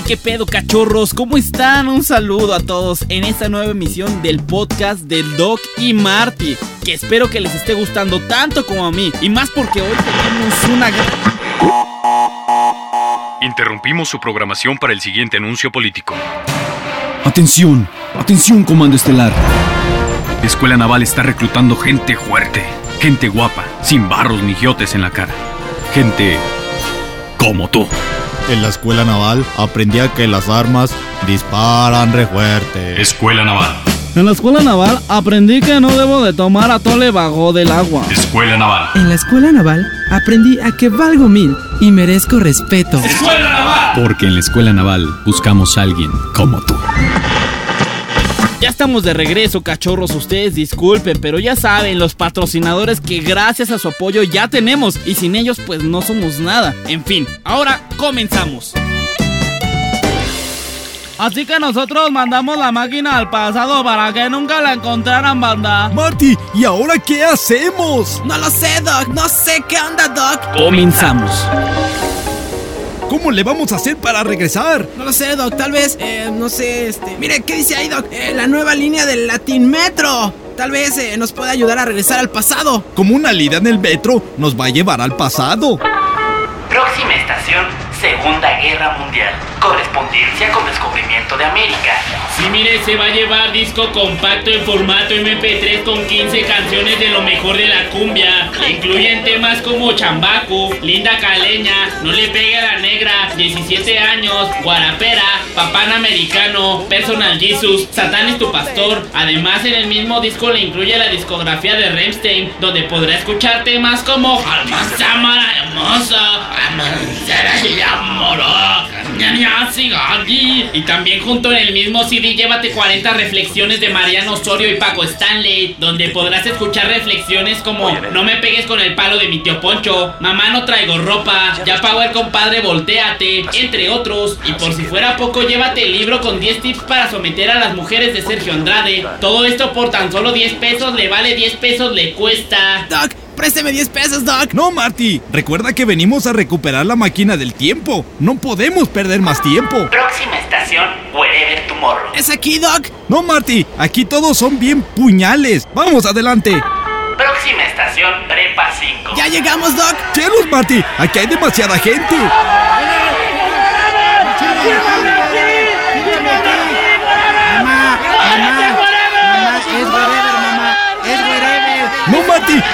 Hey, qué pedo, cachorros, ¿cómo están? Un saludo a todos en esta nueva emisión del podcast de Doc y Marty, que espero que les esté gustando tanto como a mí, y más porque hoy tenemos una gran... Interrumpimos su programación para el siguiente anuncio político. Atención, atención, Comando Estelar. La Escuela Naval está reclutando gente fuerte, gente guapa, sin barros ni giotes en la cara. Gente como tú. En la escuela naval aprendí a que las armas disparan re fuerte. Escuela Naval. En la escuela naval aprendí que no debo de tomar atole bajo del agua. Escuela Naval. En la escuela naval aprendí a que valgo mil y merezco respeto. Escuela Naval. Porque en la Escuela Naval buscamos a alguien como tú. Estamos de regreso, cachorros. Ustedes disculpen, pero ya saben, los patrocinadores que gracias a su apoyo ya tenemos y sin ellos, pues no somos nada. En fin, ahora comenzamos. Así que nosotros mandamos la máquina al pasado para que nunca la encontraran, banda. Marty, ¿y ahora qué hacemos? No lo sé, Doc. No sé qué onda, Doc. Comenzamos. ¿Cómo le vamos a hacer para regresar? No lo sé, Doc. Tal vez, eh, no sé, este. Mire, ¿qué dice ahí, Doc? Eh, la nueva línea del Latin Metro. Tal vez eh, nos pueda ayudar a regresar al pasado. Como una lida en el metro nos va a llevar al pasado. Correspondencia con descubrimiento de América. Sí, mire, se va a llevar disco compacto en formato MP3 con 15 canciones de lo mejor de la cumbia. Incluyen temas como Chambaco, Linda Caleña, No le pegue a la negra, 17 años, Guarapera, Papán Americano, Personal Jesus, Satán es tu pastor. Además, en el mismo disco le incluye la discografía de Rammstein, donde podrá escuchar temas como Alma Samara hermosa, Amancera y Y también junto en el mismo CD llévate 40 reflexiones de Mariano Osorio y Paco Stanley, donde podrás escuchar reflexiones como No me pegues con el palo de mi tío Poncho, Mamá no traigo ropa, Ya pago el compadre, volteate, entre otros. Y por si fuera poco, llévate el libro con 10 tips para someter a las mujeres de Sergio Andrade. Todo esto por tan solo 10 pesos, le vale 10 pesos, le cuesta. Présteme 10 pesos, Doc. No, Marty. Recuerda que venimos a recuperar la máquina del tiempo. No podemos perder más tiempo. Próxima estación, Wherever Tomorrow. Es aquí, Doc. No, Marty. Aquí todos son bien puñales. Vamos, adelante. Próxima estación, Prepa 5. Ya llegamos, Doc. ¡Cielos, Marty! Aquí hay demasiada gente.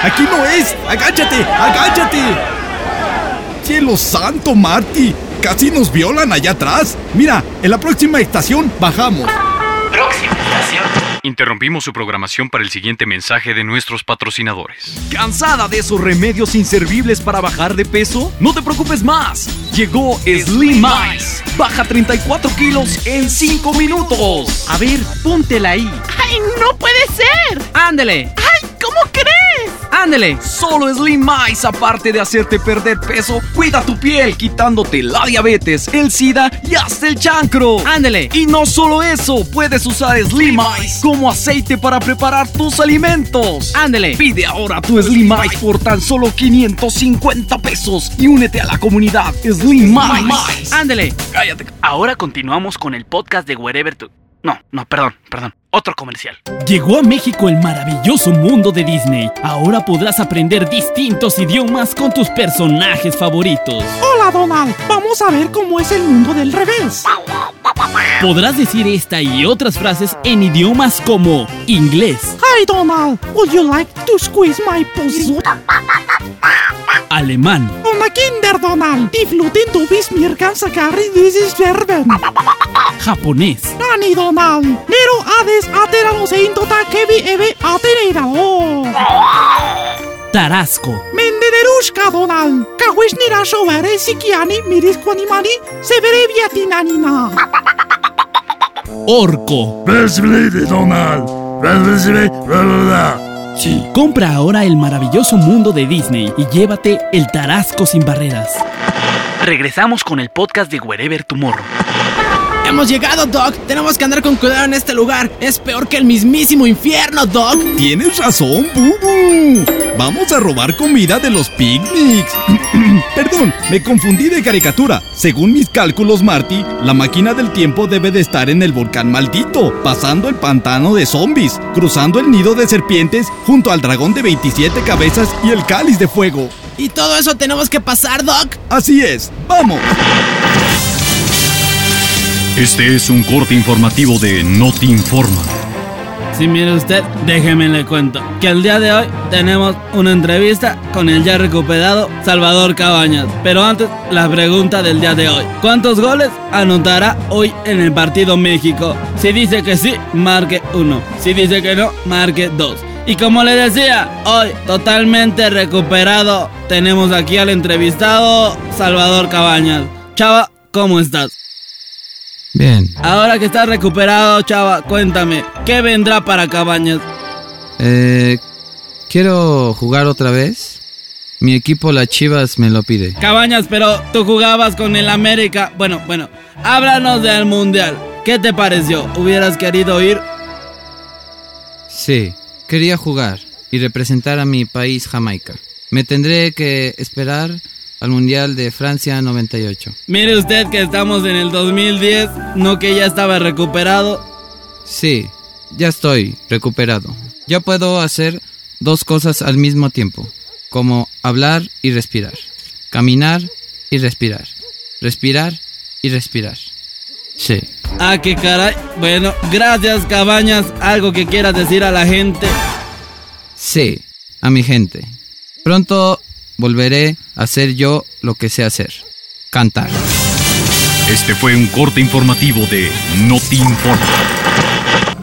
Aquí no es. Agáchate, agáchate. Cielo santo, Marty. Casi nos violan allá atrás. Mira, en la próxima estación bajamos. Próxima estación, Interrumpimos su programación para el siguiente mensaje de nuestros patrocinadores. ¿Cansada de esos remedios inservibles para bajar de peso? No te preocupes más. Llegó Slim Ice. Baja 34 kilos en 5 minutos. A ver, póntela ahí. ¡Ay, no puede ser! Ándele. ¡Ay, ¿cómo crees? Ándele. Solo Slim Ice, aparte de hacerte perder peso, cuida tu piel quitándote la diabetes, el SIDA y hasta el chancro. Ándele. Y no solo eso, puedes usar Slim Ice como aceite para preparar tus alimentos. Ándele. Pide ahora tu Slim Ice por tan solo 550 pesos y únete a la comunidad Slim Ice. Ándele. Cállate. Ahora continuamos con el podcast de Wherever to... No, no, perdón, perdón. Otro comercial. Llegó a México el maravilloso mundo de Disney. Ahora podrás aprender distintos idiomas con tus personajes favoritos. Hola Donald, vamos a ver cómo es el mundo del revés. Podrás decir esta y otras frases en idiomas como inglés, Hi Donald, would you like to squeeze my pussy? Alemán, Una Kinder Donald, die Fluten du bist mir ganz gary dieses Verben. japonés, Nani Donald, Nero Hades Aterano Seinto Takebi Ebe Aterero. tarasco, Mendederushka Donald, Kawishnira Shovare Sikiani Miris Kwanimani Severe Viatinanina. Compra ahora el maravilloso mundo de Disney y llévate el tarasco sin barreras. Regresamos con el podcast de Wherever Tomorrow. Hemos llegado, Doc. Tenemos que andar con cuidado en este lugar. Es peor que el mismísimo infierno, Doc. Tienes razón, Bubu. Vamos a robar comida de los picnics. Perdón, me confundí de caricatura. Según mis cálculos, Marty, la máquina del tiempo debe de estar en el volcán maldito, pasando el pantano de zombies, cruzando el nido de serpientes, junto al dragón de 27 cabezas y el cáliz de fuego. ¿Y todo eso tenemos que pasar, Doc? Así es, vamos. Este es un corte informativo de No Te Informa. Si mire usted, déjeme le cuento que el día de hoy tenemos una entrevista con el ya recuperado Salvador Cabañas. Pero antes, la pregunta del día de hoy. ¿Cuántos goles anotará hoy en el partido México? Si dice que sí, marque uno. Si dice que no, marque dos. Y como le decía, hoy totalmente recuperado, tenemos aquí al entrevistado Salvador Cabañas. Chava, ¿cómo estás? Bien. Ahora que estás recuperado, chava, cuéntame, ¿qué vendrá para Cabañas? Eh, quiero jugar otra vez. Mi equipo, las Chivas, me lo pide. Cabañas, pero tú jugabas con el América. Bueno, bueno, háblanos del Mundial. ¿Qué te pareció? ¿Hubieras querido ir? Sí, quería jugar y representar a mi país, Jamaica. Me tendré que esperar al Mundial de Francia 98. Mire usted que estamos en el 2010, no que ya estaba recuperado. Sí, ya estoy recuperado. Ya puedo hacer dos cosas al mismo tiempo, como hablar y respirar, caminar y respirar, respirar y respirar. Sí. Ah, qué caray. Bueno, gracias Cabañas. ¿Algo que quieras decir a la gente? Sí, a mi gente. Pronto volveré a hacer yo lo que sé hacer. Cantar. Este fue un corte informativo de No Te.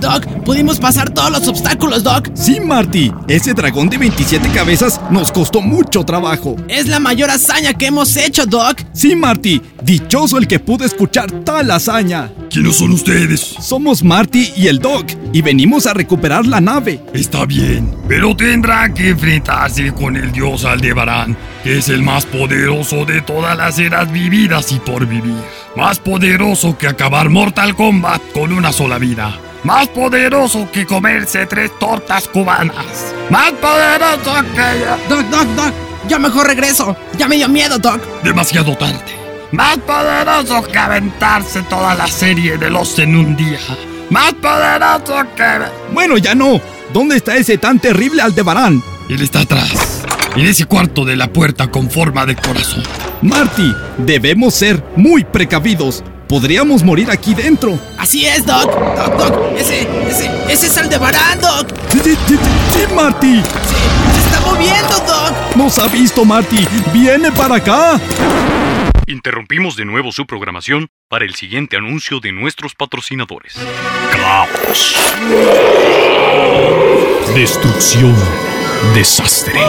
Doc, pudimos pasar todos los obstáculos, Doc. Sí, Marty, ese dragón de 27 cabezas nos costó mucho trabajo. Es la mayor hazaña que hemos hecho, Doc. Sí, Marty, dichoso el que pudo escuchar tal hazaña. ¿Quiénes son ustedes? Somos Marty y el Doc, y venimos a recuperar la nave. Está bien, pero tendrá que enfrentarse con el dios Aldebarán, que es el más poderoso de todas las eras vividas y por vivir. Más poderoso que acabar Mortal Kombat con una sola vida. Más poderoso que comerse tres tortas cubanas. Más poderoso que... Doc, Doc, Doc. Yo mejor regreso. Ya me dio miedo, Doc. Demasiado tarde. Más poderoso que aventarse toda la serie de los en un día. Más poderoso que... Bueno, ya no. ¿Dónde está ese tan terrible Aldebarán? Él está atrás. En ese cuarto de la puerta con forma de corazón. Marty, debemos ser muy precavidos. Podríamos morir aquí dentro. Así es, Doc. Doc, Doc. Ese, ese, ese es Aldebarán, Doc. Sí, sí, sí, sí, Marty. Sí, se está moviendo, Doc. Nos ha visto, Marty. Viene para acá. Interrumpimos de nuevo su programación para el siguiente anuncio de nuestros patrocinadores. Caos. Destrucción. Desastre.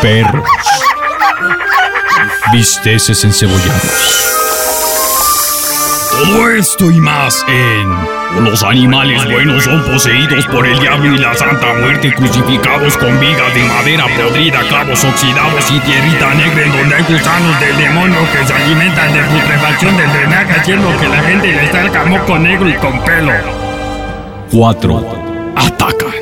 Perros. Bisteces encebollados. Todo esto y más en Los animales buenos son poseídos por el diablo y la santa muerte, crucificados con vigas de madera podrida, clavos oxidados y tierrita negra en donde hay gusanos del demonio que se alimentan de putrefacción del drenaje, haciendo que la gente les salga moco negro y con pelo. 4. Atacan.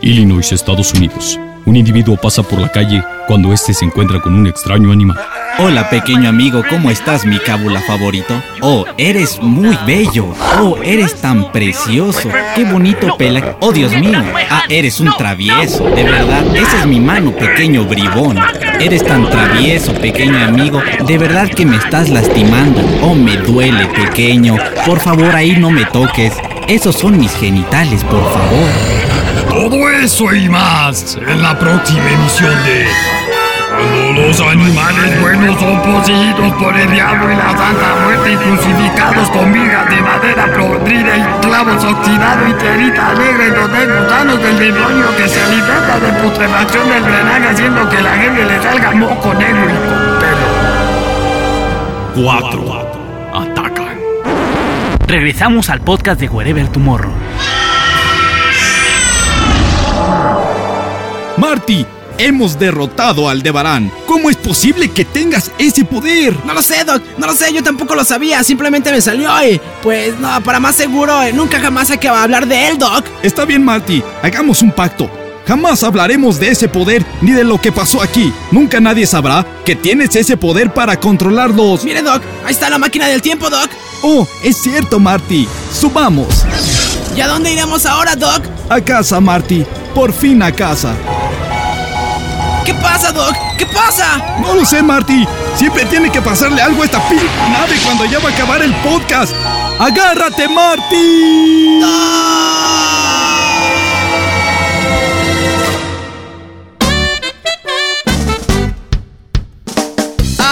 Illinois, Estados Unidos. Un individuo pasa por la calle cuando este se encuentra con un extraño animal. Hola pequeño amigo, ¿cómo estás mi cábula favorito? Oh, eres muy bello. Oh, eres tan precioso. Qué bonito pela. Oh, Dios mío. Ah, eres un travieso. De verdad, esa es mi mano, pequeño bribón. Eres tan travieso, pequeño amigo. De verdad que me estás lastimando. Oh, me duele, pequeño. Por favor, ahí no me toques. Esos son mis genitales, por favor. Todo eso y más en la próxima emisión de Cuando los animales buenos son poseídos por el diablo y la santa muerte y crucificados con vigas de madera podrida y clavos oxidados y tierita negra en donde hay gusanos del demonio que se alimenta de putrefacción del drenaje haciendo que la gente le salga moco negro y con pelo. 4. Atacan. Regresamos al podcast de Wherever Tomorrow. Marty, hemos derrotado a Aldebarán. ¿Cómo es posible que tengas ese poder? No lo sé, Doc, no lo sé, yo tampoco lo sabía, simplemente me salió y pues no, para más seguro, eh, nunca jamás hay que hablar de él, Doc. Está bien, Marty, hagamos un pacto. Jamás hablaremos de ese poder ni de lo que pasó aquí. Nunca nadie sabrá que tienes ese poder para controlarlos. Mire, Doc, ahí está la máquina del tiempo, Doc. Oh, es cierto, Marty. Subamos. ¿Y a dónde iremos ahora, Doc? A casa, Marty. Por fin a casa. ¿Qué pasa, Doc? ¿Qué pasa? No lo sé, Marty. Siempre tiene que pasarle algo a esta p nave cuando ya va a acabar el podcast. ¡Agárrate, Marty!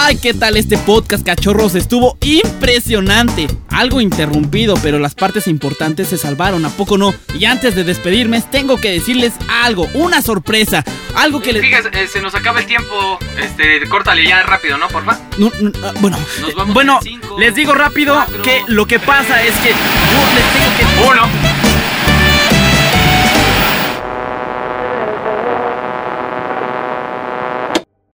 Ay, ¿qué tal este podcast, cachorros? Estuvo impresionante. Algo interrumpido, pero las partes importantes se salvaron, ¿a poco no? Y antes de despedirme, tengo que decirles algo, una sorpresa. Algo que les. Fíjese, eh, se nos acaba el tiempo. Este, córtale ya rápido, ¿no? Porfa. No, no, ah, bueno, Nos vamos bueno, cinco, les digo rápido cuatro, que lo que pasa es que yo les tengo que. Uno.